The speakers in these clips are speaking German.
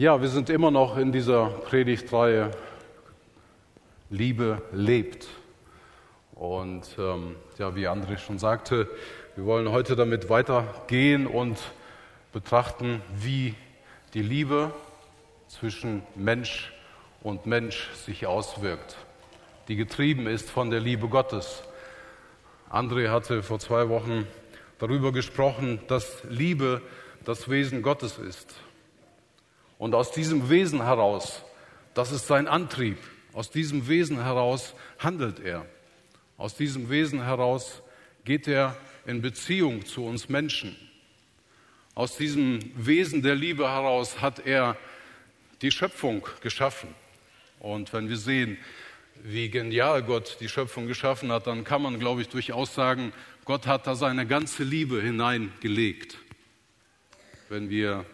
Ja, wir sind immer noch in dieser Predigtreihe Liebe lebt. Und ähm, ja, wie André schon sagte, wir wollen heute damit weitergehen und betrachten, wie die Liebe zwischen Mensch und Mensch sich auswirkt, die getrieben ist von der Liebe Gottes. André hatte vor zwei Wochen darüber gesprochen, dass Liebe das Wesen Gottes ist. Und aus diesem Wesen heraus, das ist sein Antrieb, aus diesem Wesen heraus handelt er. Aus diesem Wesen heraus geht er in Beziehung zu uns Menschen. Aus diesem Wesen der Liebe heraus hat er die Schöpfung geschaffen. Und wenn wir sehen, wie genial Gott die Schöpfung geschaffen hat, dann kann man, glaube ich, durchaus sagen, Gott hat da seine ganze Liebe hineingelegt. Wenn wir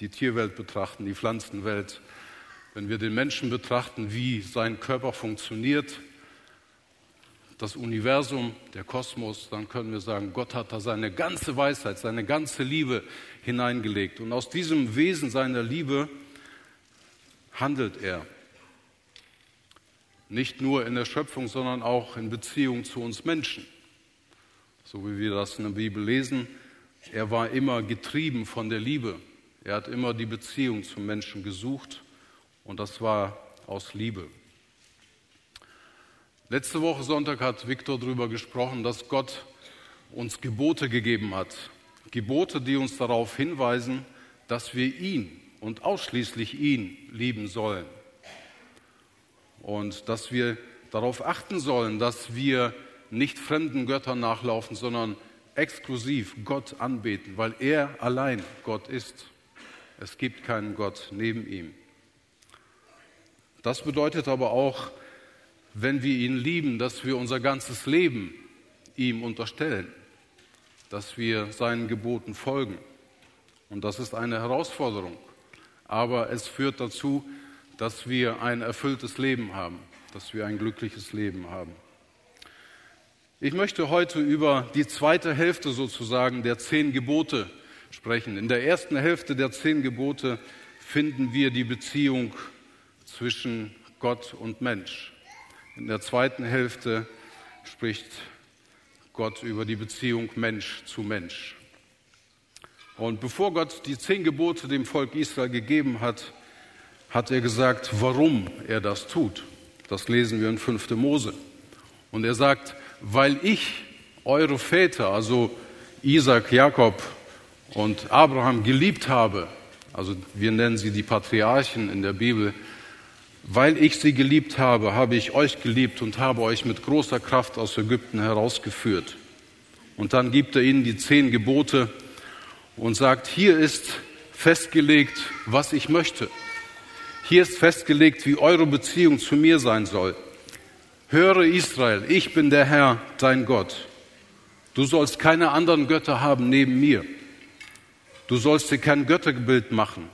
die Tierwelt betrachten, die Pflanzenwelt, wenn wir den Menschen betrachten, wie sein Körper funktioniert, das Universum, der Kosmos, dann können wir sagen, Gott hat da seine ganze Weisheit, seine ganze Liebe hineingelegt. Und aus diesem Wesen seiner Liebe handelt er. Nicht nur in der Schöpfung, sondern auch in Beziehung zu uns Menschen. So wie wir das in der Bibel lesen, er war immer getrieben von der Liebe. Er hat immer die Beziehung zum Menschen gesucht und das war aus Liebe. Letzte Woche Sonntag hat Viktor darüber gesprochen, dass Gott uns Gebote gegeben hat. Gebote, die uns darauf hinweisen, dass wir ihn und ausschließlich ihn lieben sollen. Und dass wir darauf achten sollen, dass wir nicht fremden Göttern nachlaufen, sondern exklusiv Gott anbeten, weil er allein Gott ist. Es gibt keinen Gott neben ihm. Das bedeutet aber auch, wenn wir ihn lieben, dass wir unser ganzes Leben ihm unterstellen, dass wir seinen Geboten folgen. Und das ist eine Herausforderung. Aber es führt dazu, dass wir ein erfülltes Leben haben, dass wir ein glückliches Leben haben. Ich möchte heute über die zweite Hälfte sozusagen der zehn Gebote sprechen. In der ersten Hälfte der zehn Gebote finden wir die Beziehung zwischen Gott und Mensch. In der zweiten Hälfte spricht Gott über die Beziehung Mensch zu Mensch. Und bevor Gott die zehn Gebote dem Volk Israel gegeben hat, hat er gesagt, warum er das tut. Das lesen wir in 5. Mose. Und er sagt, weil ich eure Väter, also Isaac, Jakob und Abraham geliebt habe, also wir nennen sie die Patriarchen in der Bibel, weil ich sie geliebt habe, habe ich euch geliebt und habe euch mit großer Kraft aus Ägypten herausgeführt. Und dann gibt er ihnen die zehn Gebote und sagt, hier ist festgelegt, was ich möchte. Hier ist festgelegt, wie eure Beziehung zu mir sein soll. Höre Israel, ich bin der Herr, dein Gott. Du sollst keine anderen Götter haben neben mir. Du sollst dir kein Götterbild machen.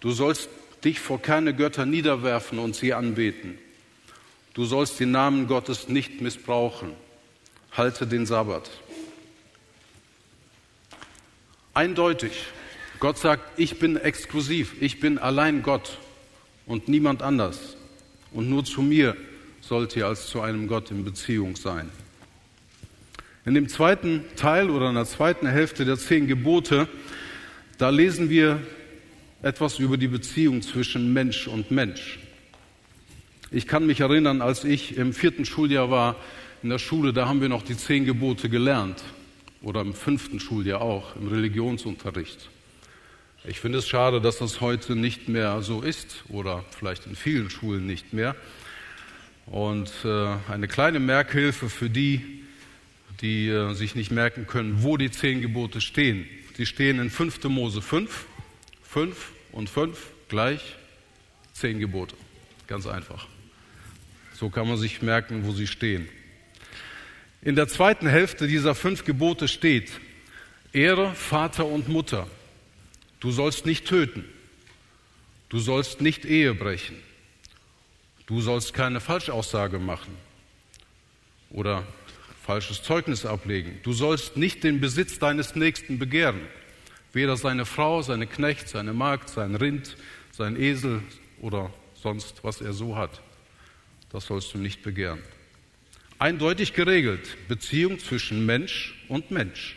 Du sollst dich vor keine Götter niederwerfen und sie anbeten. Du sollst den Namen Gottes nicht missbrauchen. Halte den Sabbat. Eindeutig. Gott sagt, ich bin exklusiv, ich bin allein Gott und niemand anders. Und nur zu mir sollt ihr als zu einem Gott in Beziehung sein. In dem zweiten Teil oder in der zweiten Hälfte der zehn Gebote da lesen wir etwas über die Beziehung zwischen Mensch und Mensch. Ich kann mich erinnern, als ich im vierten Schuljahr war in der Schule, da haben wir noch die zehn Gebote gelernt. Oder im fünften Schuljahr auch, im Religionsunterricht. Ich finde es schade, dass das heute nicht mehr so ist oder vielleicht in vielen Schulen nicht mehr. Und äh, eine kleine Merkhilfe für die, die äh, sich nicht merken können, wo die zehn Gebote stehen. Sie stehen in 5. Mose 5. 5 und 5 gleich zehn Gebote. Ganz einfach. So kann man sich merken, wo sie stehen. In der zweiten Hälfte dieser fünf Gebote steht, Ehre Vater und Mutter. Du sollst nicht töten. Du sollst nicht Ehe brechen. Du sollst keine Falschaussage machen oder falsches Zeugnis ablegen. Du sollst nicht den Besitz deines Nächsten begehren, weder seine Frau, seine Knecht, seine Magd, sein Rind, sein Esel oder sonst, was er so hat. Das sollst du nicht begehren. Eindeutig geregelt, Beziehung zwischen Mensch und Mensch.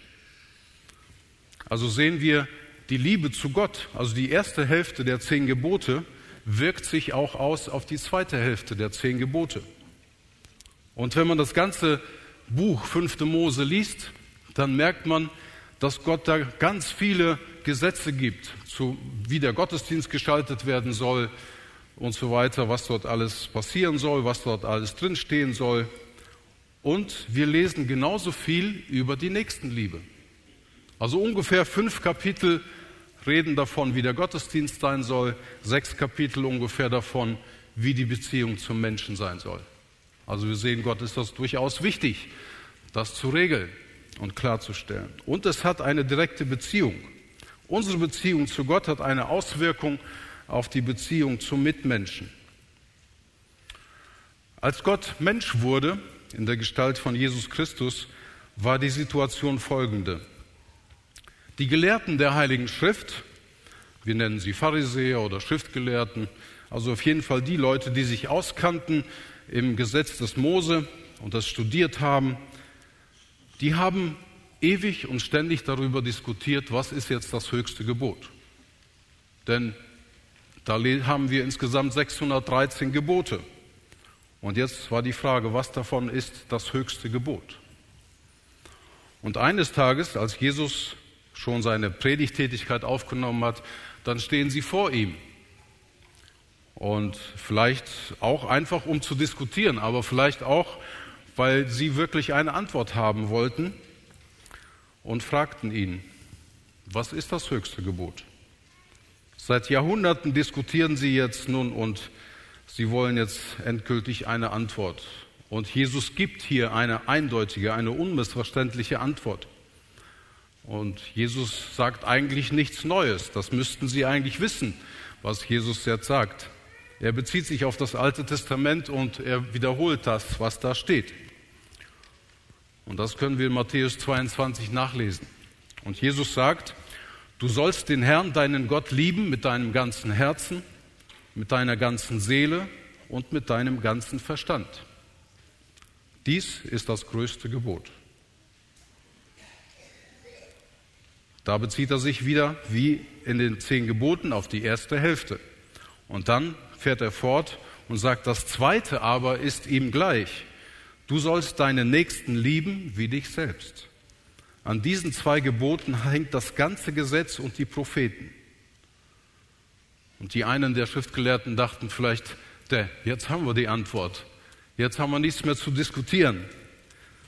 Also sehen wir die Liebe zu Gott, also die erste Hälfte der zehn Gebote, wirkt sich auch aus auf die zweite Hälfte der zehn Gebote. Und wenn man das ganze Buch fünfte Mose liest, dann merkt man, dass Gott da ganz viele Gesetze gibt, zu, wie der Gottesdienst gestaltet werden soll und so weiter, was dort alles passieren soll, was dort alles drinstehen soll. Und wir lesen genauso viel über die Nächstenliebe. Also ungefähr fünf Kapitel reden davon, wie der Gottesdienst sein soll, sechs Kapitel ungefähr davon, wie die Beziehung zum Menschen sein soll. Also wir sehen, Gott ist das durchaus wichtig, das zu regeln und klarzustellen. Und es hat eine direkte Beziehung. Unsere Beziehung zu Gott hat eine Auswirkung auf die Beziehung zum Mitmenschen. Als Gott Mensch wurde, in der Gestalt von Jesus Christus, war die Situation folgende. Die Gelehrten der Heiligen Schrift, wir nennen sie Pharisäer oder Schriftgelehrten, also auf jeden Fall die Leute, die sich auskannten im Gesetz des Mose und das studiert haben, die haben ewig und ständig darüber diskutiert, was ist jetzt das höchste Gebot. Denn da haben wir insgesamt 613 Gebote. Und jetzt war die Frage, was davon ist das höchste Gebot? Und eines Tages, als Jesus schon seine Predigtätigkeit aufgenommen hat, dann stehen sie vor ihm. Und vielleicht auch einfach, um zu diskutieren, aber vielleicht auch, weil sie wirklich eine Antwort haben wollten und fragten ihn, was ist das höchste Gebot? Seit Jahrhunderten diskutieren sie jetzt nun und sie wollen jetzt endgültig eine Antwort. Und Jesus gibt hier eine eindeutige, eine unmissverständliche Antwort. Und Jesus sagt eigentlich nichts Neues. Das müssten Sie eigentlich wissen, was Jesus jetzt sagt. Er bezieht sich auf das Alte Testament und er wiederholt das, was da steht. Und das können wir in Matthäus 22 nachlesen. Und Jesus sagt, du sollst den Herrn, deinen Gott, lieben mit deinem ganzen Herzen, mit deiner ganzen Seele und mit deinem ganzen Verstand. Dies ist das größte Gebot. Da bezieht er sich wieder, wie in den zehn Geboten, auf die erste Hälfte. Und dann fährt er fort und sagt, das zweite aber ist ihm gleich. Du sollst deinen Nächsten lieben wie dich selbst. An diesen zwei Geboten hängt das ganze Gesetz und die Propheten. Und die einen der Schriftgelehrten dachten vielleicht, der, jetzt haben wir die Antwort. Jetzt haben wir nichts mehr zu diskutieren.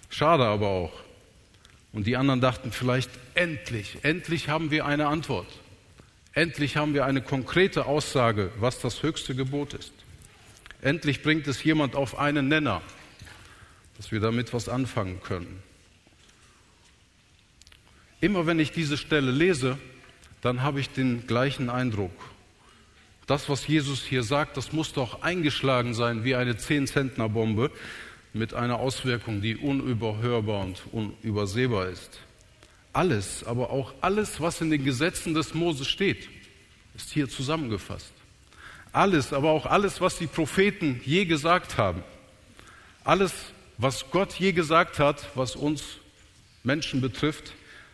Schade aber auch. Und die anderen dachten vielleicht, endlich, endlich haben wir eine Antwort. Endlich haben wir eine konkrete Aussage, was das höchste Gebot ist. Endlich bringt es jemand auf einen Nenner dass wir damit was anfangen können. Immer wenn ich diese Stelle lese, dann habe ich den gleichen Eindruck. Das, was Jesus hier sagt, das muss doch eingeschlagen sein wie eine Zehn-Zentner-Bombe mit einer Auswirkung, die unüberhörbar und unübersehbar ist. Alles, aber auch alles, was in den Gesetzen des Moses steht, ist hier zusammengefasst. Alles, aber auch alles, was die Propheten je gesagt haben. Alles, was Gott je gesagt hat, was uns Menschen betrifft,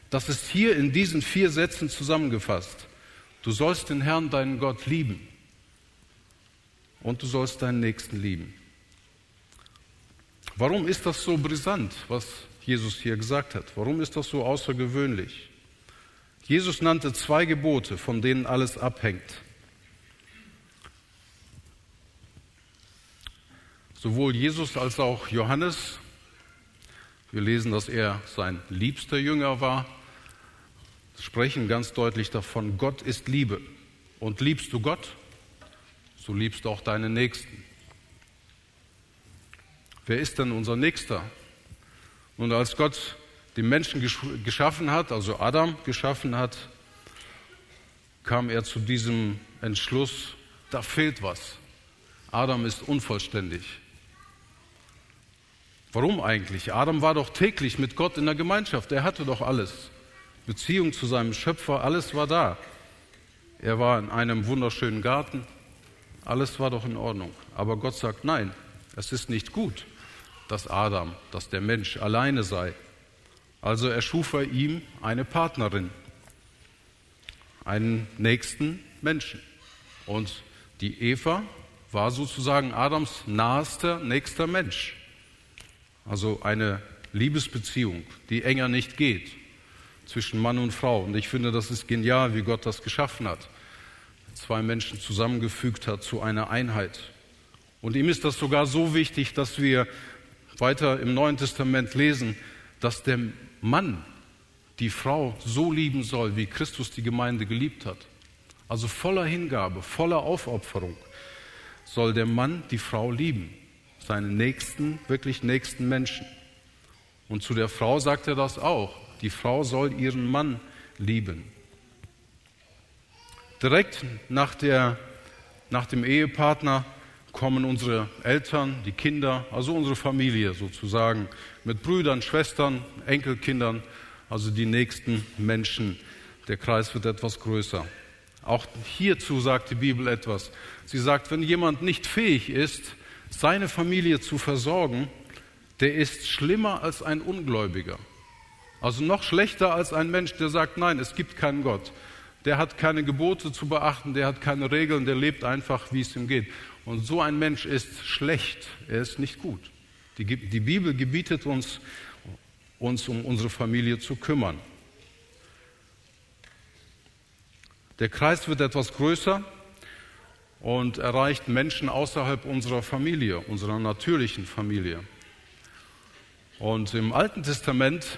das ist hier in diesen vier Sätzen zusammengefasst. Du sollst den Herrn, deinen Gott, lieben und du sollst deinen Nächsten lieben. Warum ist das so brisant, was Jesus hier gesagt hat? Warum ist das so außergewöhnlich? Jesus nannte zwei Gebote, von denen alles abhängt. Sowohl Jesus als auch Johannes, wir lesen, dass er sein liebster Jünger war, sprechen ganz deutlich davon, Gott ist Liebe. Und liebst du Gott, so liebst du auch deinen Nächsten. Wer ist denn unser Nächster? Und als Gott den Menschen geschaffen hat, also Adam geschaffen hat, kam er zu diesem Entschluss, da fehlt was. Adam ist unvollständig. Warum eigentlich? Adam war doch täglich mit Gott in der Gemeinschaft. Er hatte doch alles. Beziehung zu seinem Schöpfer, alles war da. Er war in einem wunderschönen Garten. Alles war doch in Ordnung. Aber Gott sagt, nein, es ist nicht gut, dass Adam, dass der Mensch alleine sei. Also erschuf er ihm eine Partnerin, einen nächsten Menschen. Und die Eva war sozusagen Adams nahester, nächster Mensch. Also eine Liebesbeziehung, die enger nicht geht zwischen Mann und Frau. Und ich finde, das ist genial, wie Gott das geschaffen hat. Zwei Menschen zusammengefügt hat zu einer Einheit. Und ihm ist das sogar so wichtig, dass wir weiter im Neuen Testament lesen, dass der Mann die Frau so lieben soll, wie Christus die Gemeinde geliebt hat. Also voller Hingabe, voller Aufopferung soll der Mann die Frau lieben, seinen nächsten, wirklich nächsten Menschen. Und zu der Frau sagt er das auch. Die Frau soll ihren Mann lieben. Direkt nach, der, nach dem Ehepartner kommen unsere Eltern, die Kinder, also unsere Familie sozusagen, mit Brüdern, Schwestern, Enkelkindern, also die nächsten Menschen. Der Kreis wird etwas größer. Auch hierzu sagt die Bibel etwas. Sie sagt, wenn jemand nicht fähig ist, seine Familie zu versorgen, der ist schlimmer als ein Ungläubiger. Also noch schlechter als ein Mensch, der sagt, nein, es gibt keinen Gott. Der hat keine Gebote zu beachten, der hat keine Regeln, der lebt einfach, wie es ihm geht. Und so ein Mensch ist schlecht, er ist nicht gut. Die, die Bibel gebietet uns, uns um unsere Familie zu kümmern. Der Kreis wird etwas größer und erreicht Menschen außerhalb unserer Familie, unserer natürlichen Familie. Und im Alten Testament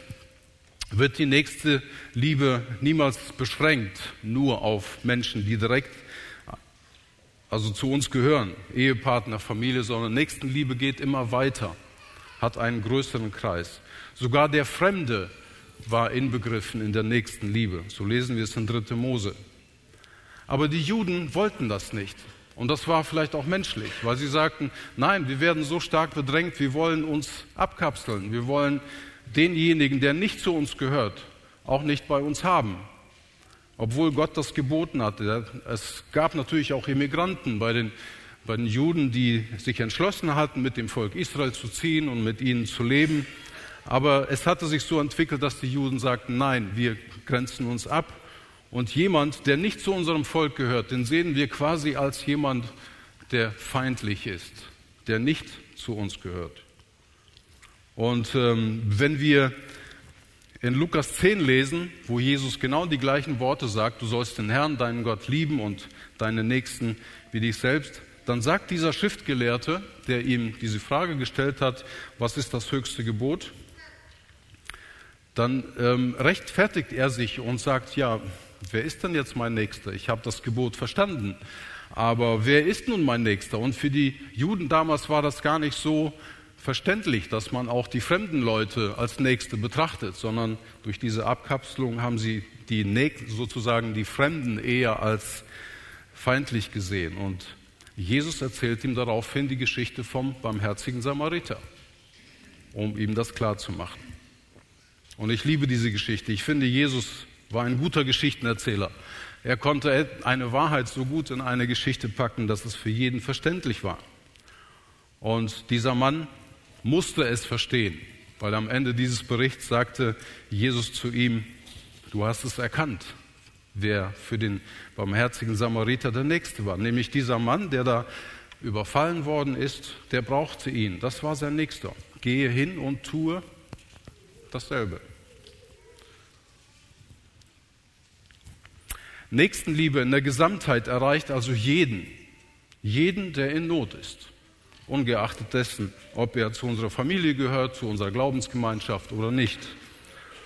wird die nächste Liebe niemals beschränkt, nur auf Menschen, die direkt also zu uns gehören, Ehepartner, Familie, sondern Nächstenliebe geht immer weiter, hat einen größeren Kreis. Sogar der Fremde war inbegriffen in der Nächstenliebe. So lesen wir es in 3. Mose. Aber die Juden wollten das nicht. Und das war vielleicht auch menschlich, weil sie sagten, nein, wir werden so stark bedrängt, wir wollen uns abkapseln, wir wollen denjenigen, der nicht zu uns gehört, auch nicht bei uns haben obwohl Gott das geboten hatte. Es gab natürlich auch Immigranten bei den, bei den Juden, die sich entschlossen hatten, mit dem Volk Israel zu ziehen und mit ihnen zu leben. Aber es hatte sich so entwickelt, dass die Juden sagten, nein, wir grenzen uns ab. Und jemand, der nicht zu unserem Volk gehört, den sehen wir quasi als jemand, der feindlich ist, der nicht zu uns gehört. Und ähm, wenn wir in Lukas 10 lesen, wo Jesus genau die gleichen Worte sagt, du sollst den Herrn, deinen Gott lieben und deine Nächsten wie dich selbst, dann sagt dieser Schriftgelehrte, der ihm diese Frage gestellt hat, was ist das höchste Gebot, dann ähm, rechtfertigt er sich und sagt, ja, wer ist denn jetzt mein Nächster? Ich habe das Gebot verstanden, aber wer ist nun mein Nächster? Und für die Juden damals war das gar nicht so verständlich, dass man auch die fremden Leute als Nächste betrachtet, sondern durch diese Abkapselung haben sie die sozusagen die Fremden eher als feindlich gesehen. Und Jesus erzählt ihm daraufhin die Geschichte vom barmherzigen Samariter, um ihm das klarzumachen. Und ich liebe diese Geschichte. Ich finde, Jesus war ein guter Geschichtenerzähler. Er konnte eine Wahrheit so gut in eine Geschichte packen, dass es für jeden verständlich war. Und dieser Mann musste es verstehen, weil am Ende dieses Berichts sagte Jesus zu ihm, du hast es erkannt, wer für den barmherzigen Samariter der Nächste war. Nämlich dieser Mann, der da überfallen worden ist, der brauchte ihn. Das war sein Nächster. Gehe hin und tue dasselbe. Nächstenliebe in der Gesamtheit erreicht also jeden, jeden, der in Not ist ungeachtet dessen, ob er zu unserer Familie gehört, zu unserer Glaubensgemeinschaft oder nicht,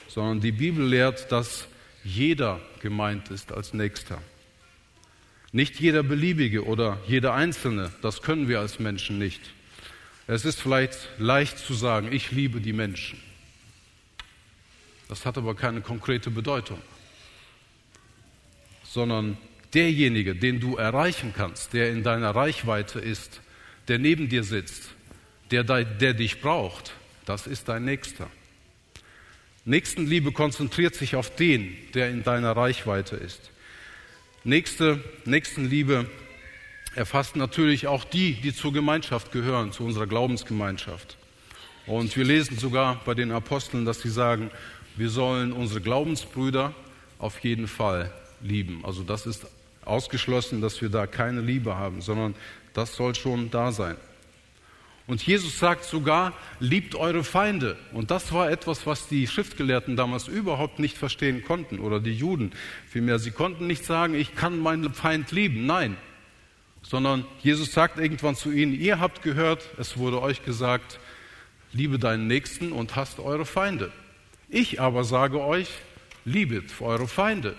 sondern die Bibel lehrt, dass jeder gemeint ist als Nächster. Nicht jeder Beliebige oder jeder Einzelne, das können wir als Menschen nicht. Es ist vielleicht leicht zu sagen, ich liebe die Menschen. Das hat aber keine konkrete Bedeutung, sondern derjenige, den du erreichen kannst, der in deiner Reichweite ist, der neben dir sitzt, der, der dich braucht, das ist dein Nächster. Nächstenliebe konzentriert sich auf den, der in deiner Reichweite ist. Nächste, Nächstenliebe erfasst natürlich auch die, die zur Gemeinschaft gehören, zu unserer Glaubensgemeinschaft. Und wir lesen sogar bei den Aposteln, dass sie sagen, wir sollen unsere Glaubensbrüder auf jeden Fall lieben. Also das ist ausgeschlossen, dass wir da keine Liebe haben, sondern das soll schon da sein. Und Jesus sagt sogar, liebt eure Feinde. Und das war etwas, was die Schriftgelehrten damals überhaupt nicht verstehen konnten oder die Juden. Vielmehr, sie konnten nicht sagen, ich kann meinen Feind lieben. Nein, sondern Jesus sagt irgendwann zu ihnen, ihr habt gehört, es wurde euch gesagt, liebe deinen Nächsten und hasst eure Feinde. Ich aber sage euch, liebet eure Feinde.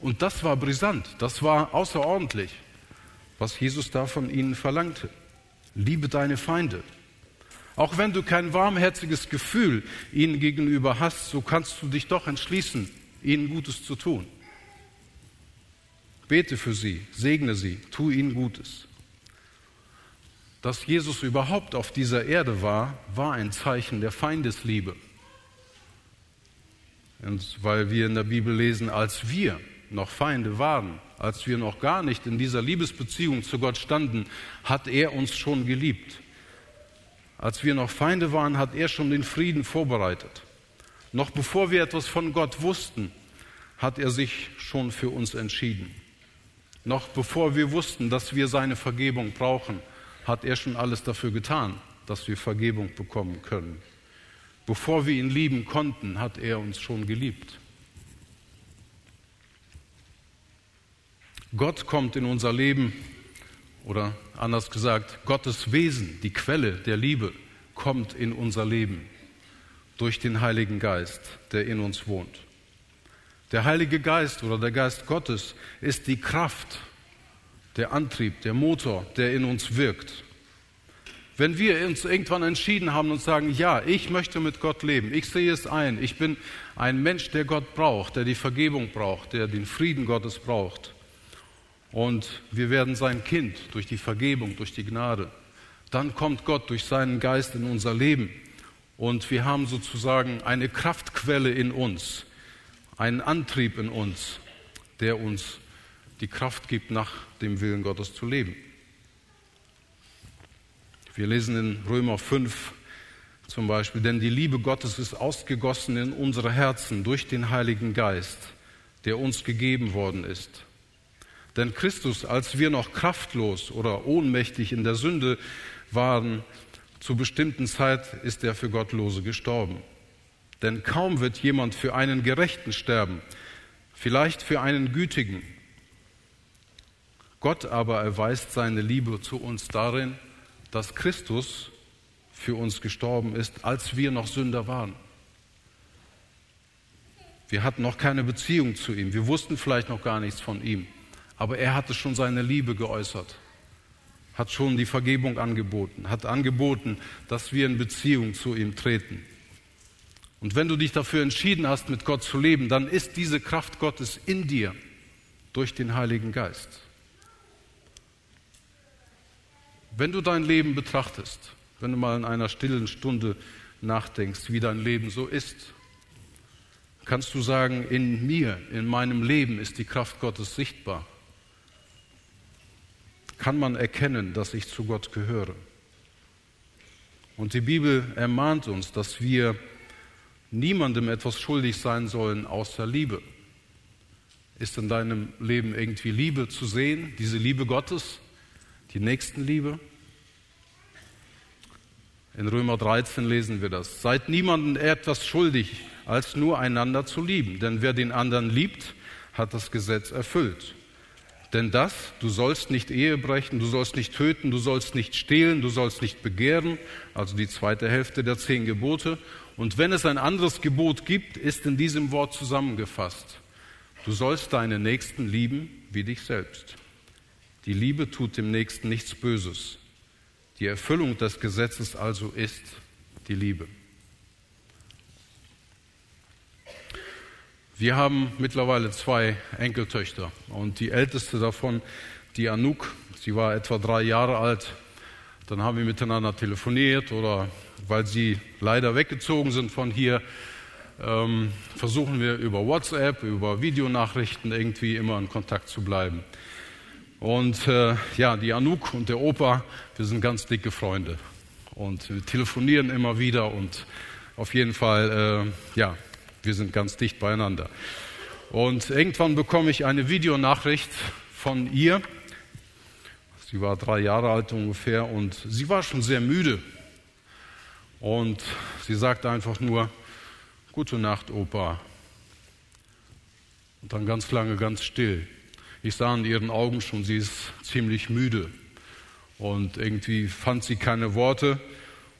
Und das war brisant, das war außerordentlich, was Jesus da von ihnen verlangte. Liebe deine Feinde. Auch wenn du kein warmherziges Gefühl ihnen gegenüber hast, so kannst du dich doch entschließen, ihnen Gutes zu tun. Bete für sie, segne sie, tu ihnen Gutes. Dass Jesus überhaupt auf dieser Erde war, war ein Zeichen der Feindesliebe. Und weil wir in der Bibel lesen, als wir noch Feinde waren, als wir noch gar nicht in dieser Liebesbeziehung zu Gott standen, hat er uns schon geliebt. Als wir noch Feinde waren, hat er schon den Frieden vorbereitet. Noch bevor wir etwas von Gott wussten, hat er sich schon für uns entschieden. Noch bevor wir wussten, dass wir seine Vergebung brauchen, hat er schon alles dafür getan, dass wir Vergebung bekommen können. Bevor wir ihn lieben konnten, hat er uns schon geliebt. Gott kommt in unser Leben, oder anders gesagt, Gottes Wesen, die Quelle der Liebe, kommt in unser Leben durch den Heiligen Geist, der in uns wohnt. Der Heilige Geist oder der Geist Gottes ist die Kraft, der Antrieb, der Motor, der in uns wirkt. Wenn wir uns irgendwann entschieden haben und sagen, ja, ich möchte mit Gott leben, ich sehe es ein, ich bin ein Mensch, der Gott braucht, der die Vergebung braucht, der den Frieden Gottes braucht. Und wir werden sein Kind durch die Vergebung, durch die Gnade. Dann kommt Gott durch seinen Geist in unser Leben. Und wir haben sozusagen eine Kraftquelle in uns, einen Antrieb in uns, der uns die Kraft gibt, nach dem Willen Gottes zu leben. Wir lesen in Römer 5 zum Beispiel, denn die Liebe Gottes ist ausgegossen in unsere Herzen durch den Heiligen Geist, der uns gegeben worden ist. Denn Christus, als wir noch kraftlos oder ohnmächtig in der Sünde waren, zu bestimmten Zeit ist er für Gottlose gestorben. Denn kaum wird jemand für einen Gerechten sterben, vielleicht für einen Gütigen. Gott aber erweist seine Liebe zu uns darin, dass Christus für uns gestorben ist, als wir noch Sünder waren. Wir hatten noch keine Beziehung zu ihm. Wir wussten vielleicht noch gar nichts von ihm. Aber er hatte schon seine Liebe geäußert, hat schon die Vergebung angeboten, hat angeboten, dass wir in Beziehung zu ihm treten. Und wenn du dich dafür entschieden hast, mit Gott zu leben, dann ist diese Kraft Gottes in dir durch den Heiligen Geist. Wenn du dein Leben betrachtest, wenn du mal in einer stillen Stunde nachdenkst, wie dein Leben so ist, kannst du sagen, in mir, in meinem Leben ist die Kraft Gottes sichtbar. Kann man erkennen, dass ich zu Gott gehöre. Und die Bibel ermahnt uns, dass wir niemandem etwas schuldig sein sollen außer Liebe. Ist in deinem Leben irgendwie Liebe zu sehen, diese Liebe Gottes, die Nächstenliebe? In Römer 13 lesen wir das. Seid niemandem etwas schuldig, als nur einander zu lieben. Denn wer den anderen liebt, hat das Gesetz erfüllt. Denn das, du sollst nicht Ehe brechen, du sollst nicht töten, du sollst nicht stehlen, du sollst nicht begehren, also die zweite Hälfte der zehn Gebote. Und wenn es ein anderes Gebot gibt, ist in diesem Wort zusammengefasst. Du sollst deine Nächsten lieben wie dich selbst. Die Liebe tut dem Nächsten nichts Böses. Die Erfüllung des Gesetzes also ist die Liebe. Wir haben mittlerweile zwei Enkeltöchter und die älteste davon, die Anouk, sie war etwa drei Jahre alt. Dann haben wir miteinander telefoniert oder weil sie leider weggezogen sind von hier, ähm, versuchen wir über WhatsApp, über Videonachrichten irgendwie immer in Kontakt zu bleiben. Und äh, ja, die Anouk und der Opa, wir sind ganz dicke Freunde. Und wir telefonieren immer wieder und auf jeden Fall, äh, ja, wir sind ganz dicht beieinander. Und irgendwann bekomme ich eine Videonachricht von ihr. Sie war drei Jahre alt ungefähr und sie war schon sehr müde. Und sie sagte einfach nur, Gute Nacht, Opa. Und dann ganz lange ganz still. Ich sah in ihren Augen schon, sie ist ziemlich müde. Und irgendwie fand sie keine Worte.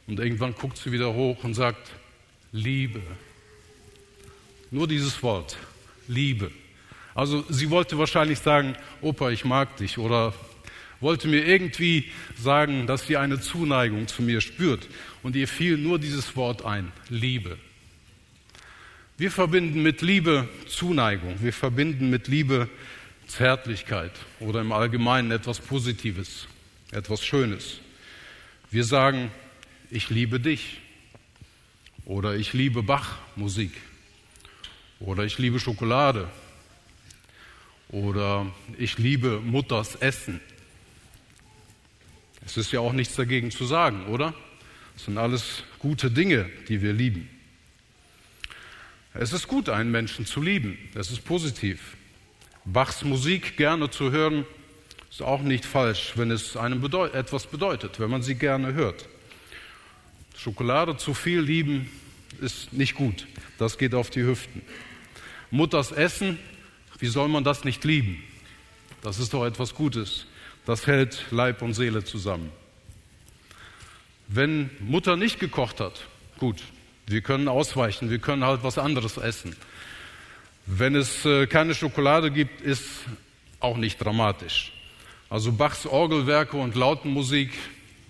Und irgendwann guckt sie wieder hoch und sagt, Liebe. Nur dieses Wort, Liebe. Also sie wollte wahrscheinlich sagen, Opa, ich mag dich. Oder wollte mir irgendwie sagen, dass sie eine Zuneigung zu mir spürt. Und ihr fiel nur dieses Wort ein, Liebe. Wir verbinden mit Liebe Zuneigung, wir verbinden mit Liebe Zärtlichkeit oder im Allgemeinen etwas Positives, etwas Schönes. Wir sagen, ich liebe dich oder ich liebe Bach-Musik oder ich liebe Schokolade oder ich liebe Mutters Essen. Es ist ja auch nichts dagegen zu sagen, oder? Das sind alles gute Dinge, die wir lieben. Es ist gut, einen Menschen zu lieben. Es ist positiv. Bachs Musik gerne zu hören, ist auch nicht falsch, wenn es einem bedeut etwas bedeutet, wenn man sie gerne hört. Schokolade zu viel lieben ist nicht gut. Das geht auf die Hüften. Mutters Essen, wie soll man das nicht lieben? Das ist doch etwas Gutes. Das hält Leib und Seele zusammen. Wenn Mutter nicht gekocht hat, gut, wir können ausweichen, wir können halt was anderes essen. Wenn es äh, keine Schokolade gibt, ist auch nicht dramatisch. Also Bachs Orgelwerke und Lautenmusik,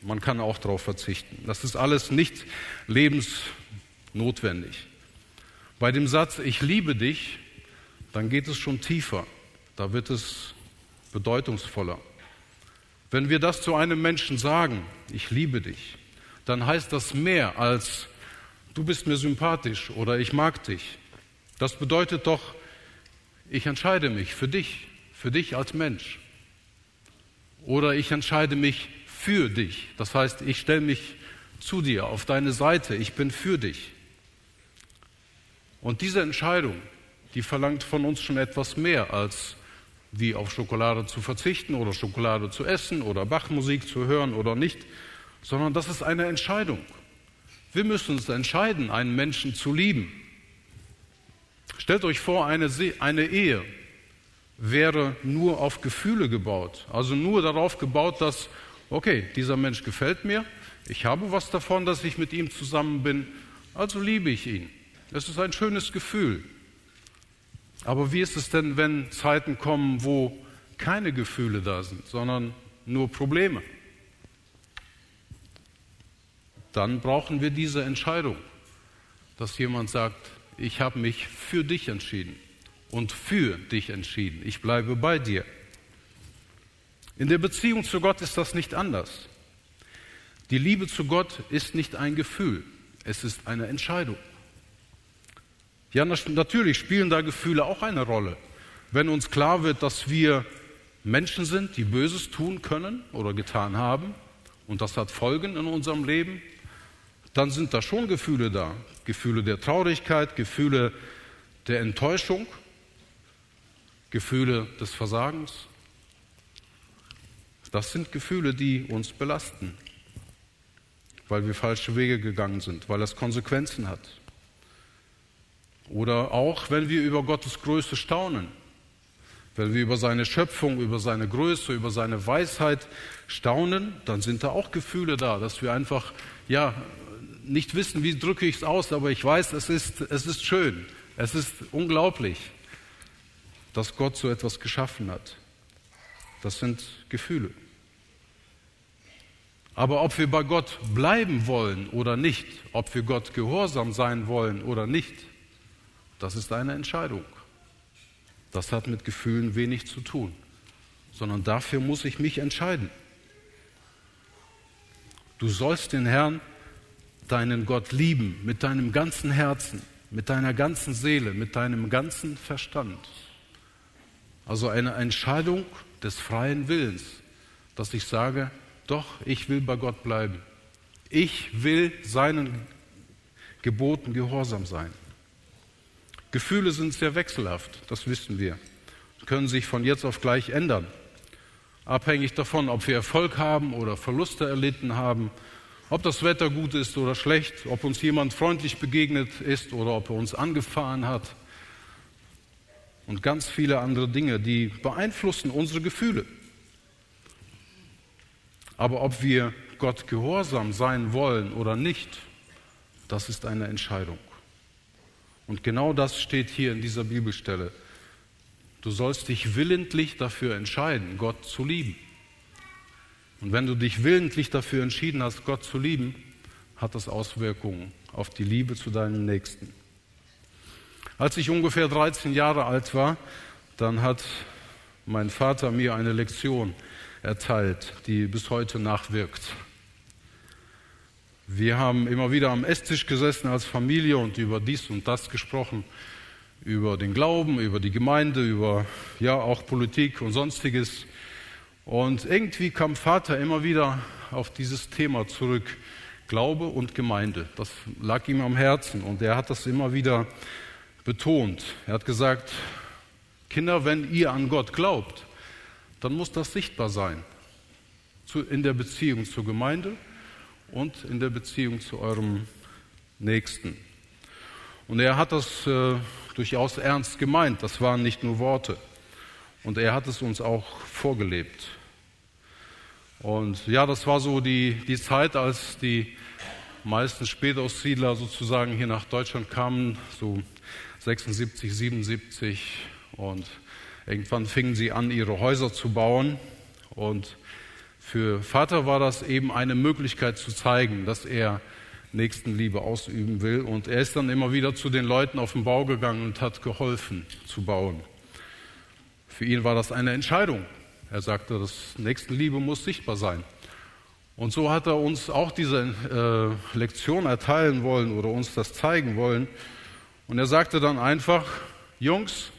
man kann auch darauf verzichten. Das ist alles nicht lebensnotwendig. Bei dem Satz, ich liebe dich, dann geht es schon tiefer. Da wird es bedeutungsvoller. Wenn wir das zu einem Menschen sagen, ich liebe dich, dann heißt das mehr als du bist mir sympathisch oder ich mag dich. Das bedeutet doch, ich entscheide mich für dich, für dich als Mensch. Oder ich entscheide mich für dich. Das heißt, ich stelle mich zu dir, auf deine Seite, ich bin für dich. Und diese Entscheidung, die verlangt von uns schon etwas mehr als wie auf Schokolade zu verzichten oder Schokolade zu essen oder Bachmusik zu hören oder nicht, sondern das ist eine Entscheidung. Wir müssen uns entscheiden, einen Menschen zu lieben. Stellt euch vor, eine, eine Ehe wäre nur auf Gefühle gebaut, also nur darauf gebaut, dass, okay, dieser Mensch gefällt mir, ich habe was davon, dass ich mit ihm zusammen bin, also liebe ich ihn. Es ist ein schönes Gefühl. Aber wie ist es denn, wenn Zeiten kommen, wo keine Gefühle da sind, sondern nur Probleme? dann brauchen wir diese Entscheidung, dass jemand sagt, ich habe mich für dich entschieden und für dich entschieden. Ich bleibe bei dir. In der Beziehung zu Gott ist das nicht anders. Die Liebe zu Gott ist nicht ein Gefühl, es ist eine Entscheidung. Ja, natürlich spielen da Gefühle auch eine Rolle. Wenn uns klar wird, dass wir Menschen sind, die Böses tun können oder getan haben, und das hat Folgen in unserem Leben, dann sind da schon Gefühle da. Gefühle der Traurigkeit, Gefühle der Enttäuschung, Gefühle des Versagens. Das sind Gefühle, die uns belasten, weil wir falsche Wege gegangen sind, weil es Konsequenzen hat. Oder auch, wenn wir über Gottes Größe staunen, wenn wir über seine Schöpfung, über seine Größe, über seine Weisheit staunen, dann sind da auch Gefühle da, dass wir einfach ja nicht wissen, wie drücke ich es aus, aber ich weiß, es ist, es ist schön, es ist unglaublich, dass Gott so etwas geschaffen hat. Das sind Gefühle. Aber ob wir bei Gott bleiben wollen oder nicht, ob wir Gott gehorsam sein wollen oder nicht, das ist eine Entscheidung. Das hat mit Gefühlen wenig zu tun, sondern dafür muss ich mich entscheiden. Du sollst den Herrn deinen Gott lieben mit deinem ganzen Herzen, mit deiner ganzen Seele, mit deinem ganzen Verstand. Also eine Entscheidung des freien Willens, dass ich sage, doch, ich will bei Gott bleiben. Ich will seinen Geboten gehorsam sein. Gefühle sind sehr wechselhaft, das wissen wir, können sich von jetzt auf gleich ändern, abhängig davon, ob wir Erfolg haben oder Verluste erlitten haben, ob das Wetter gut ist oder schlecht, ob uns jemand freundlich begegnet ist oder ob er uns angefahren hat und ganz viele andere Dinge, die beeinflussen unsere Gefühle. Aber ob wir Gott gehorsam sein wollen oder nicht, das ist eine Entscheidung. Und genau das steht hier in dieser Bibelstelle. Du sollst dich willentlich dafür entscheiden, Gott zu lieben. Und wenn du dich willentlich dafür entschieden hast, Gott zu lieben, hat das Auswirkungen auf die Liebe zu deinem Nächsten. Als ich ungefähr 13 Jahre alt war, dann hat mein Vater mir eine Lektion erteilt, die bis heute nachwirkt. Wir haben immer wieder am Esstisch gesessen als Familie und über dies und das gesprochen, über den Glauben, über die Gemeinde, über ja auch Politik und sonstiges. Und irgendwie kam Vater immer wieder auf dieses Thema zurück, Glaube und Gemeinde. Das lag ihm am Herzen und er hat das immer wieder betont. Er hat gesagt, Kinder, wenn ihr an Gott glaubt, dann muss das sichtbar sein in der Beziehung zur Gemeinde und in der Beziehung zu eurem Nächsten. Und er hat das äh, durchaus ernst gemeint, das waren nicht nur Worte. Und er hat es uns auch vorgelebt. Und ja, das war so die, die Zeit, als die meisten Spätaussiedler sozusagen hier nach Deutschland kamen, so 76, 77. Und irgendwann fingen sie an, ihre Häuser zu bauen. Und für Vater war das eben eine Möglichkeit zu zeigen, dass er Nächstenliebe ausüben will. Und er ist dann immer wieder zu den Leuten auf den Bau gegangen und hat geholfen zu bauen. Für ihn war das eine Entscheidung. Er sagte, das Nächstenliebe muss sichtbar sein. Und so hat er uns auch diese äh, Lektion erteilen wollen oder uns das zeigen wollen. Und er sagte dann einfach, Jungs,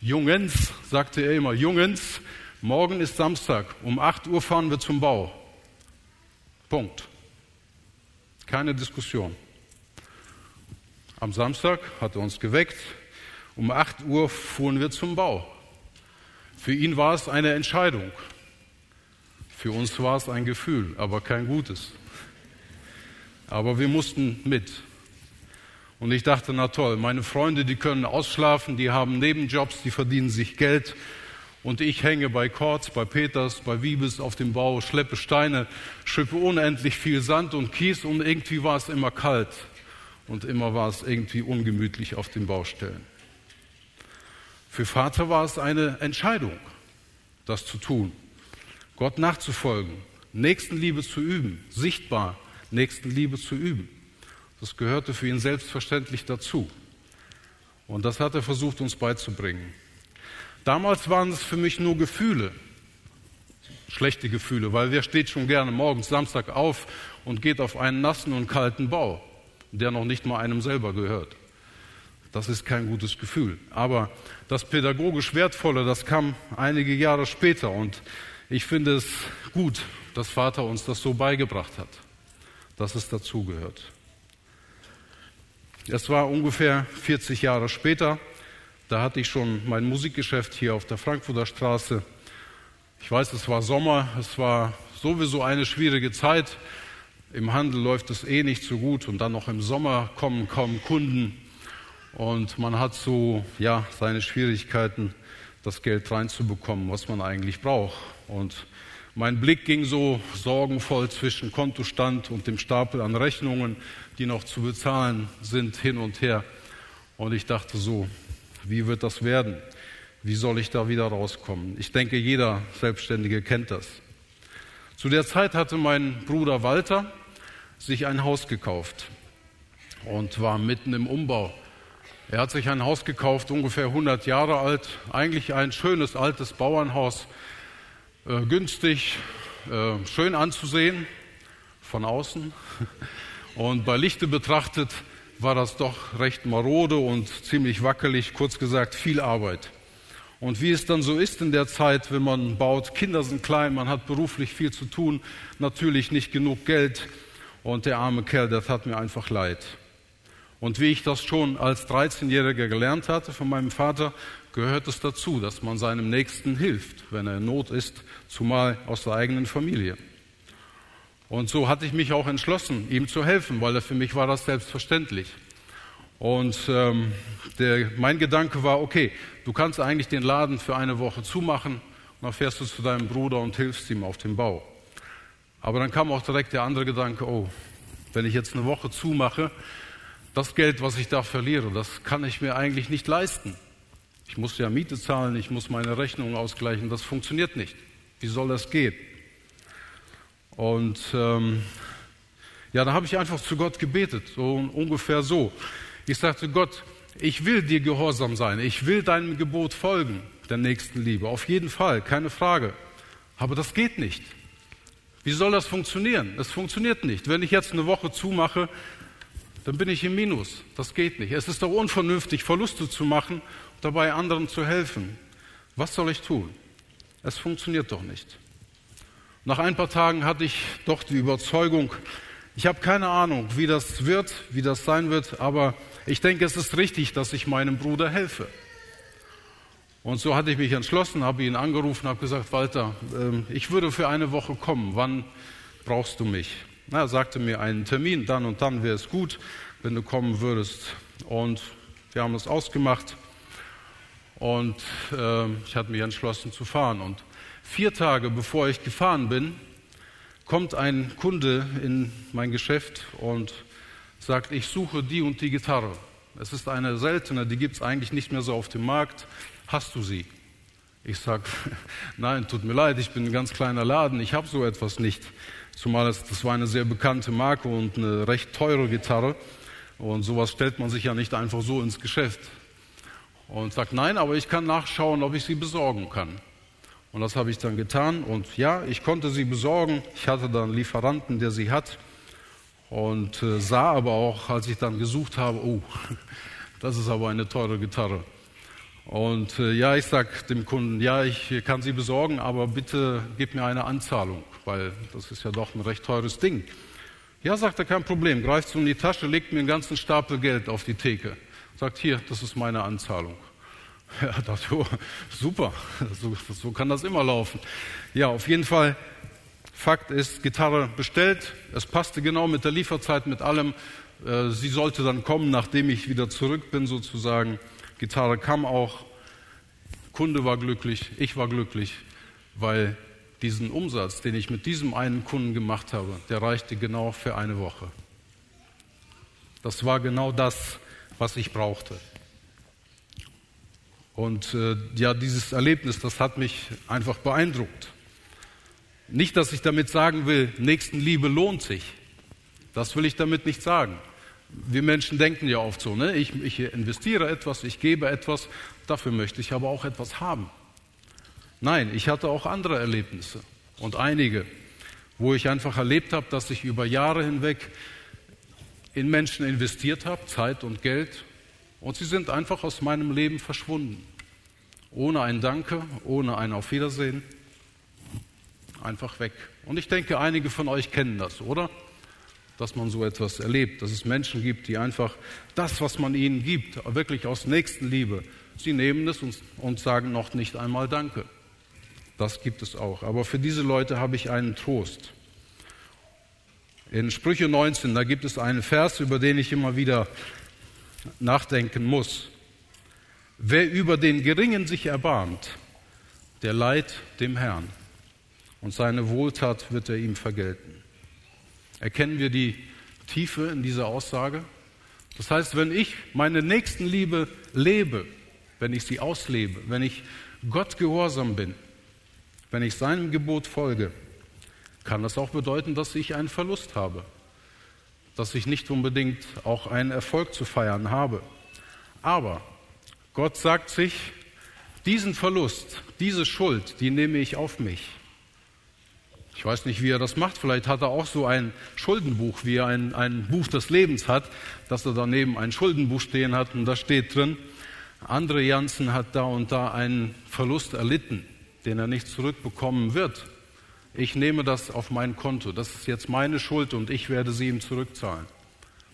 Jungens, sagte er immer, Jungens, morgen ist Samstag, um 8 Uhr fahren wir zum Bau. Punkt. Keine Diskussion. Am Samstag hat er uns geweckt, um 8 Uhr fuhren wir zum Bau. Für ihn war es eine Entscheidung. Für uns war es ein Gefühl, aber kein gutes. Aber wir mussten mit. Und ich dachte, na toll, meine Freunde, die können ausschlafen, die haben Nebenjobs, die verdienen sich Geld. Und ich hänge bei Kortz, bei Peters, bei Wiebes auf dem Bau, schleppe Steine, schippe unendlich viel Sand und Kies und irgendwie war es immer kalt und immer war es irgendwie ungemütlich auf den Baustellen. Für Vater war es eine Entscheidung, das zu tun, Gott nachzufolgen, Nächstenliebe zu üben, sichtbar Nächstenliebe zu üben. Das gehörte für ihn selbstverständlich dazu. Und das hat er versucht uns beizubringen. Damals waren es für mich nur Gefühle, schlechte Gefühle, weil wer steht schon gerne morgens Samstag auf und geht auf einen nassen und kalten Bau, der noch nicht mal einem selber gehört. Das ist kein gutes Gefühl. Aber das pädagogisch Wertvolle, das kam einige Jahre später. Und ich finde es gut, dass Vater uns das so beigebracht hat, dass es dazugehört. Es war ungefähr 40 Jahre später. Da hatte ich schon mein Musikgeschäft hier auf der Frankfurter Straße. Ich weiß, es war Sommer, es war sowieso eine schwierige Zeit. Im Handel läuft es eh nicht so gut und dann noch im Sommer kommen kaum Kunden. Und man hat so, ja, seine Schwierigkeiten, das Geld reinzubekommen, was man eigentlich braucht. Und mein Blick ging so sorgenvoll zwischen Kontostand und dem Stapel an Rechnungen, die noch zu bezahlen sind, hin und her. Und ich dachte so, wie wird das werden? Wie soll ich da wieder rauskommen? Ich denke, jeder Selbstständige kennt das. Zu der Zeit hatte mein Bruder Walter sich ein Haus gekauft und war mitten im Umbau. Er hat sich ein Haus gekauft, ungefähr 100 Jahre alt, eigentlich ein schönes altes Bauernhaus, äh, günstig, äh, schön anzusehen von außen und bei Lichte betrachtet war das doch recht marode und ziemlich wackelig, kurz gesagt viel Arbeit. Und wie es dann so ist in der Zeit, wenn man baut, Kinder sind klein, man hat beruflich viel zu tun, natürlich nicht genug Geld und der arme Kerl, der tat mir einfach leid. Und wie ich das schon als 13-Jähriger gelernt hatte von meinem Vater, gehört es dazu, dass man seinem Nächsten hilft, wenn er in Not ist, zumal aus der eigenen Familie. Und so hatte ich mich auch entschlossen, ihm zu helfen, weil für mich war das selbstverständlich. Und ähm, der, mein Gedanke war, okay, du kannst eigentlich den Laden für eine Woche zumachen, und dann fährst du zu deinem Bruder und hilfst ihm auf dem Bau. Aber dann kam auch direkt der andere Gedanke, oh, wenn ich jetzt eine Woche zumache, das Geld, was ich da verliere, das kann ich mir eigentlich nicht leisten. Ich muss ja Miete zahlen, ich muss meine Rechnung ausgleichen, das funktioniert nicht. Wie soll das gehen? Und ähm, ja, da habe ich einfach zu Gott gebetet, so ungefähr so. Ich sagte, Gott, ich will dir gehorsam sein, ich will deinem Gebot folgen, der nächsten Liebe, auf jeden Fall, keine Frage. Aber das geht nicht. Wie soll das funktionieren? Es funktioniert nicht. Wenn ich jetzt eine Woche zumache, dann bin ich im Minus. Das geht nicht. Es ist doch unvernünftig, Verluste zu machen dabei anderen zu helfen. Was soll ich tun? Es funktioniert doch nicht. Nach ein paar Tagen hatte ich doch die Überzeugung, ich habe keine Ahnung, wie das wird, wie das sein wird, aber ich denke, es ist richtig, dass ich meinem Bruder helfe. Und so hatte ich mich entschlossen, habe ihn angerufen, habe gesagt, Walter, ähm, ich würde für eine Woche kommen. Wann brauchst du mich? Na, er sagte mir einen Termin, dann und dann wäre es gut, wenn du kommen würdest. Und wir haben es ausgemacht und äh, ich hatte mich entschlossen zu fahren. Und vier Tage bevor ich gefahren bin, kommt ein Kunde in mein Geschäft und sagt, ich suche die und die Gitarre. Es ist eine seltene, die gibt es eigentlich nicht mehr so auf dem Markt. Hast du sie? Ich sage, nein, tut mir leid, ich bin ein ganz kleiner Laden, ich habe so etwas nicht. Zumal es, das war eine sehr bekannte Marke und eine recht teure Gitarre. Und sowas stellt man sich ja nicht einfach so ins Geschäft. Und sagt, nein, aber ich kann nachschauen, ob ich sie besorgen kann. Und das habe ich dann getan. Und ja, ich konnte sie besorgen. Ich hatte dann einen Lieferanten, der sie hat. Und äh, sah aber auch, als ich dann gesucht habe, oh, das ist aber eine teure Gitarre. Und äh, ja, ich sage dem Kunden, ja, ich kann sie besorgen, aber bitte gib mir eine Anzahlung weil das ist ja doch ein recht teures Ding. Ja, sagt er, kein Problem. Greift so in die Tasche, legt mir einen ganzen Stapel Geld auf die Theke. Sagt, hier, das ist meine Anzahlung. Ja, dachte, oh, super, so, so kann das immer laufen. Ja, auf jeden Fall, Fakt ist, Gitarre bestellt. Es passte genau mit der Lieferzeit, mit allem. Äh, sie sollte dann kommen, nachdem ich wieder zurück bin, sozusagen. Gitarre kam auch. Kunde war glücklich, ich war glücklich, weil diesen Umsatz, den ich mit diesem einen Kunden gemacht habe, der reichte genau für eine Woche. Das war genau das, was ich brauchte. Und äh, ja, dieses Erlebnis, das hat mich einfach beeindruckt. Nicht, dass ich damit sagen will, Nächstenliebe lohnt sich. Das will ich damit nicht sagen. Wir Menschen denken ja oft so, ne? ich, ich investiere etwas, ich gebe etwas, dafür möchte ich aber auch etwas haben. Nein, ich hatte auch andere Erlebnisse und einige, wo ich einfach erlebt habe, dass ich über Jahre hinweg in Menschen investiert habe, Zeit und Geld, und sie sind einfach aus meinem Leben verschwunden. Ohne ein Danke, ohne ein Auf Wiedersehen, einfach weg. Und ich denke, einige von euch kennen das, oder? Dass man so etwas erlebt, dass es Menschen gibt, die einfach das, was man ihnen gibt, wirklich aus Nächstenliebe, sie nehmen es und, und sagen noch nicht einmal Danke. Das gibt es auch. Aber für diese Leute habe ich einen Trost. In Sprüche 19, da gibt es einen Vers, über den ich immer wieder nachdenken muss. Wer über den Geringen sich erbarmt, der leiht dem Herrn und seine Wohltat wird er ihm vergelten. Erkennen wir die Tiefe in dieser Aussage? Das heißt, wenn ich meine Nächstenliebe lebe, wenn ich sie auslebe, wenn ich Gott gehorsam bin, wenn ich seinem Gebot folge, kann das auch bedeuten, dass ich einen Verlust habe, dass ich nicht unbedingt auch einen Erfolg zu feiern habe. Aber Gott sagt sich, diesen Verlust, diese Schuld, die nehme ich auf mich. Ich weiß nicht, wie er das macht. Vielleicht hat er auch so ein Schuldenbuch, wie er ein, ein Buch des Lebens hat, dass er daneben ein Schuldenbuch stehen hat und da steht drin, Andre Janssen hat da und da einen Verlust erlitten, den er nicht zurückbekommen wird. Ich nehme das auf mein Konto. Das ist jetzt meine Schuld und ich werde sie ihm zurückzahlen.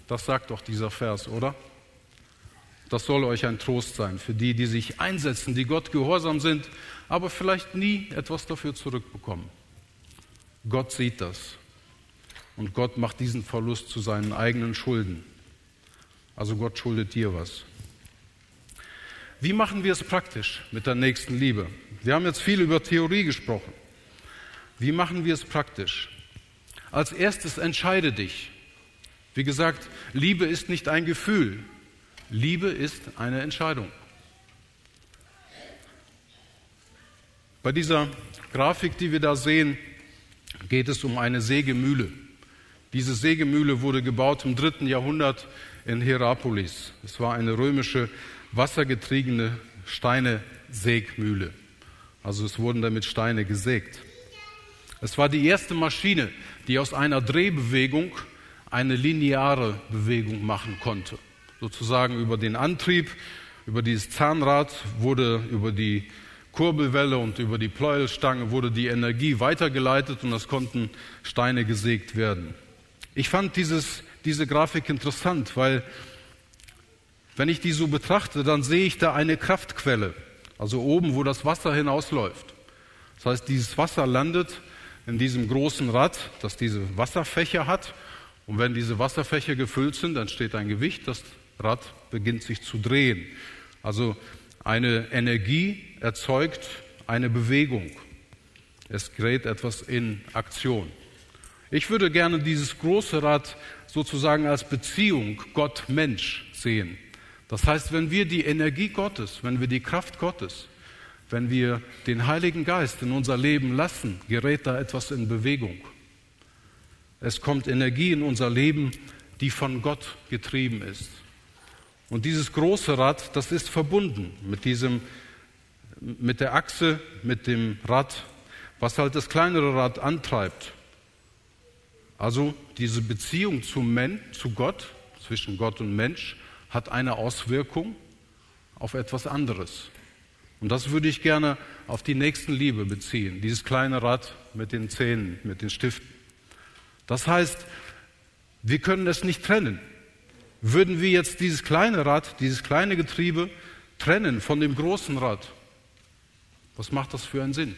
Das sagt doch dieser Vers, oder? Das soll euch ein Trost sein für die, die sich einsetzen, die Gott gehorsam sind, aber vielleicht nie etwas dafür zurückbekommen. Gott sieht das und Gott macht diesen Verlust zu seinen eigenen Schulden. Also Gott schuldet dir was. Wie machen wir es praktisch mit der nächsten Liebe? Wir haben jetzt viel über Theorie gesprochen. Wie machen wir es praktisch? Als erstes entscheide dich. Wie gesagt, Liebe ist nicht ein Gefühl, Liebe ist eine Entscheidung. Bei dieser Grafik, die wir da sehen, geht es um eine Sägemühle. Diese Sägemühle wurde gebaut im dritten Jahrhundert in Hierapolis. Es war eine römische wassergetriebene Steine-Sägmühle. Also es wurden damit Steine gesägt. Es war die erste Maschine, die aus einer Drehbewegung eine lineare Bewegung machen konnte sozusagen über den Antrieb, über dieses Zahnrad wurde über die Kurbelwelle und über die Pleuelstange wurde die Energie weitergeleitet und es konnten Steine gesägt werden. Ich fand dieses, diese Grafik interessant, weil wenn ich die so betrachte, dann sehe ich da eine Kraftquelle, also oben, wo das Wasser hinausläuft. Das heißt, dieses Wasser landet in diesem großen Rad, das diese Wasserfächer hat. Und wenn diese Wasserfächer gefüllt sind, dann steht ein Gewicht, das Rad beginnt sich zu drehen. Also eine Energie erzeugt eine Bewegung. Es gerät etwas in Aktion. Ich würde gerne dieses große Rad sozusagen als Beziehung Gott-Mensch sehen. Das heißt, wenn wir die Energie Gottes, wenn wir die Kraft Gottes, wenn wir den Heiligen Geist in unser Leben lassen, gerät da etwas in Bewegung. Es kommt Energie in unser Leben, die von Gott getrieben ist. Und dieses große Rad, das ist verbunden mit diesem, mit der Achse, mit dem Rad, was halt das kleinere Rad antreibt. Also diese Beziehung zum Men, zu Gott, zwischen Gott und Mensch, hat eine Auswirkung auf etwas anderes. Und das würde ich gerne auf die Nächstenliebe beziehen, dieses kleine Rad mit den Zähnen, mit den Stiften. Das heißt, wir können es nicht trennen. Würden wir jetzt dieses kleine Rad, dieses kleine Getriebe trennen von dem großen Rad, was macht das für einen Sinn?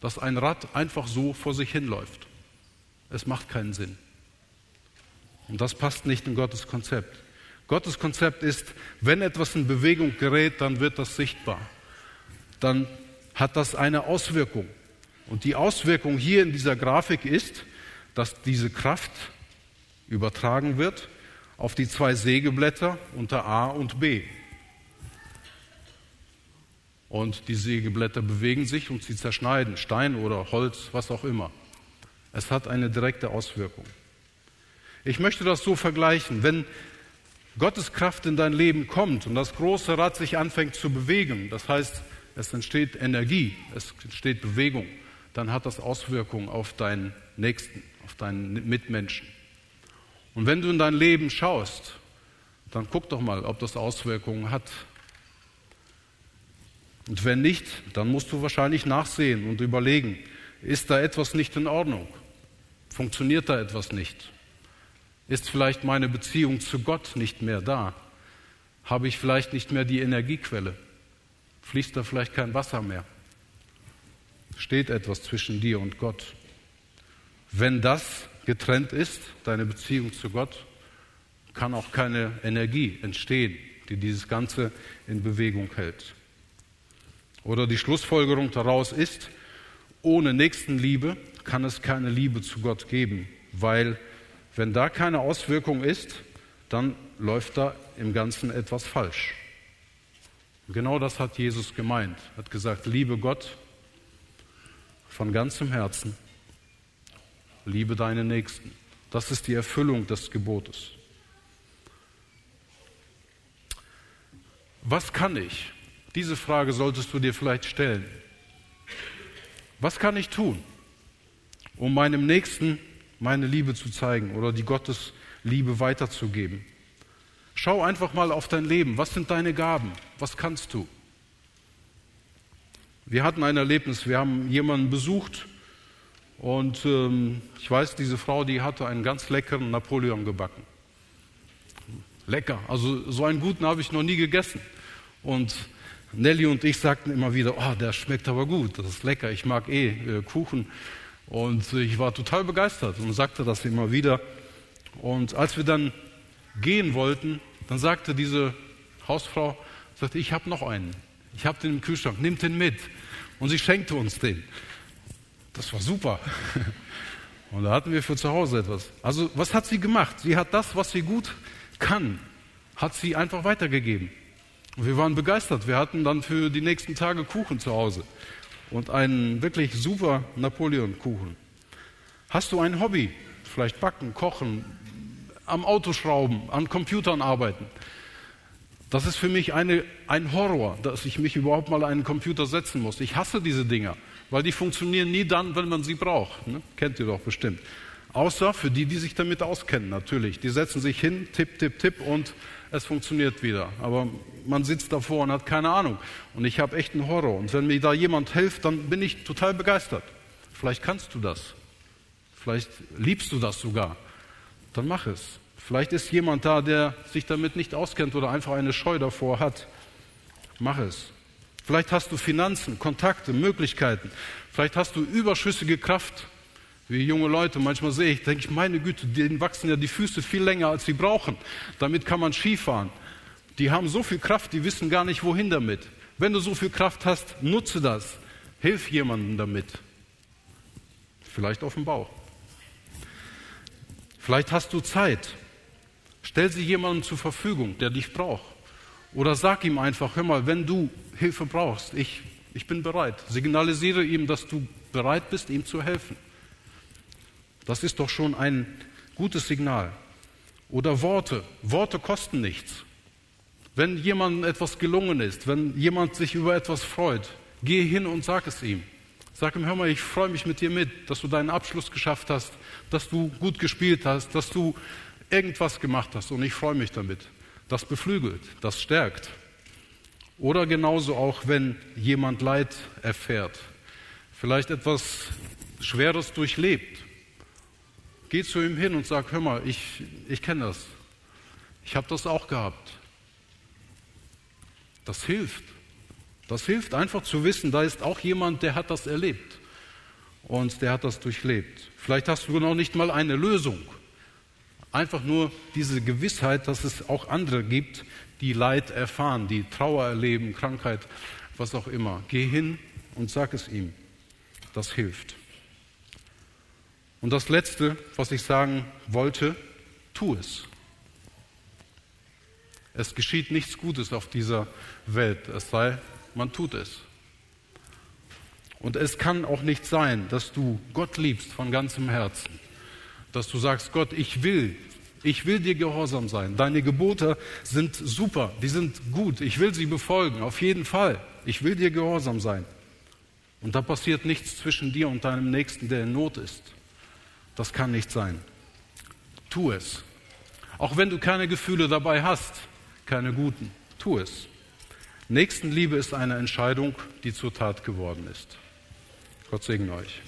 Dass ein Rad einfach so vor sich hinläuft. Es macht keinen Sinn. Und das passt nicht in Gottes Konzept. Gottes Konzept ist, wenn etwas in Bewegung gerät, dann wird das sichtbar. Dann hat das eine Auswirkung. Und die Auswirkung hier in dieser Grafik ist, dass diese Kraft übertragen wird auf die zwei Sägeblätter unter A und B. Und die Sägeblätter bewegen sich und sie zerschneiden Stein oder Holz, was auch immer. Es hat eine direkte Auswirkung. Ich möchte das so vergleichen. Wenn Gottes Kraft in dein Leben kommt und das große Rad sich anfängt zu bewegen, das heißt, es entsteht Energie, es entsteht Bewegung, dann hat das Auswirkungen auf deinen Nächsten, auf deinen Mitmenschen. Und wenn du in dein Leben schaust, dann guck doch mal, ob das Auswirkungen hat. Und wenn nicht, dann musst du wahrscheinlich nachsehen und überlegen, ist da etwas nicht in Ordnung? Funktioniert da etwas nicht? Ist vielleicht meine Beziehung zu Gott nicht mehr da? Habe ich vielleicht nicht mehr die Energiequelle? Fließt da vielleicht kein Wasser mehr? Steht etwas zwischen dir und Gott? Wenn das getrennt ist, deine Beziehung zu Gott, kann auch keine Energie entstehen, die dieses Ganze in Bewegung hält. Oder die Schlussfolgerung daraus ist, ohne Nächstenliebe kann es keine Liebe zu Gott geben, weil wenn da keine Auswirkung ist, dann läuft da im Ganzen etwas falsch. Und genau das hat Jesus gemeint. Er hat gesagt, liebe Gott von ganzem Herzen, liebe deine Nächsten. Das ist die Erfüllung des Gebotes. Was kann ich? Diese Frage solltest du dir vielleicht stellen. Was kann ich tun, um meinem Nächsten meine Liebe zu zeigen oder die Gottes Liebe weiterzugeben. Schau einfach mal auf dein Leben. Was sind deine Gaben? Was kannst du? Wir hatten ein Erlebnis. Wir haben jemanden besucht und ähm, ich weiß, diese Frau, die hatte einen ganz leckeren Napoleon gebacken. Lecker. Also so einen guten habe ich noch nie gegessen. Und Nelly und ich sagten immer wieder, oh, der schmeckt aber gut, das ist lecker, ich mag eh äh, Kuchen. Und ich war total begeistert und sagte das immer wieder. Und als wir dann gehen wollten, dann sagte diese Hausfrau, sagte, ich habe noch einen. Ich habe den im Kühlschrank, nimmt den mit. Und sie schenkte uns den. Das war super. Und da hatten wir für zu Hause etwas. Also was hat sie gemacht? Sie hat das, was sie gut kann, hat sie einfach weitergegeben. Und wir waren begeistert. Wir hatten dann für die nächsten Tage Kuchen zu Hause und einen wirklich super Napoleon-Kuchen. Hast du ein Hobby? Vielleicht backen, kochen, am Auto schrauben, an Computern arbeiten. Das ist für mich eine, ein Horror, dass ich mich überhaupt mal an einen Computer setzen muss. Ich hasse diese Dinger, weil die funktionieren nie dann, wenn man sie braucht. Ne? Kennt ihr doch bestimmt. Außer für die, die sich damit auskennen, natürlich. Die setzen sich hin, tipp, tipp, tipp und es funktioniert wieder. Aber man sitzt davor und hat keine Ahnung. Und ich habe echt einen Horror. Und wenn mir da jemand hilft, dann bin ich total begeistert. Vielleicht kannst du das. Vielleicht liebst du das sogar. Dann mach es. Vielleicht ist jemand da, der sich damit nicht auskennt oder einfach eine Scheu davor hat. Mach es. Vielleicht hast du Finanzen, Kontakte, Möglichkeiten. Vielleicht hast du überschüssige Kraft wie junge Leute, manchmal sehe ich, denke ich, meine Güte, denen wachsen ja die Füße viel länger, als sie brauchen. Damit kann man Skifahren. Die haben so viel Kraft, die wissen gar nicht, wohin damit. Wenn du so viel Kraft hast, nutze das. Hilf jemandem damit. Vielleicht auf dem Bauch. Vielleicht hast du Zeit. Stell sie jemandem zur Verfügung, der dich braucht. Oder sag ihm einfach, hör mal, wenn du Hilfe brauchst, ich, ich bin bereit. Signalisiere ihm, dass du bereit bist, ihm zu helfen. Das ist doch schon ein gutes Signal. Oder Worte. Worte kosten nichts. Wenn jemandem etwas gelungen ist, wenn jemand sich über etwas freut, geh hin und sag es ihm. Sag ihm, hör mal, ich freue mich mit dir mit, dass du deinen Abschluss geschafft hast, dass du gut gespielt hast, dass du irgendwas gemacht hast und ich freue mich damit. Das beflügelt, das stärkt. Oder genauso auch, wenn jemand Leid erfährt, vielleicht etwas Schweres durchlebt Geh zu ihm hin und sag, hör mal, ich, ich kenne das. Ich habe das auch gehabt. Das hilft. Das hilft einfach zu wissen, da ist auch jemand, der hat das erlebt und der hat das durchlebt. Vielleicht hast du noch nicht mal eine Lösung. Einfach nur diese Gewissheit, dass es auch andere gibt, die Leid erfahren, die Trauer erleben, Krankheit, was auch immer. Geh hin und sag es ihm. Das hilft. Und das Letzte, was ich sagen wollte, tu es. Es geschieht nichts Gutes auf dieser Welt, es sei, man tut es. Und es kann auch nicht sein, dass du Gott liebst von ganzem Herzen, dass du sagst, Gott, ich will, ich will dir gehorsam sein. Deine Gebote sind super, die sind gut, ich will sie befolgen, auf jeden Fall. Ich will dir gehorsam sein. Und da passiert nichts zwischen dir und deinem Nächsten, der in Not ist. Das kann nicht sein. Tu es. Auch wenn du keine Gefühle dabei hast, keine guten, tu es. Nächstenliebe ist eine Entscheidung, die zur Tat geworden ist. Gott segne euch.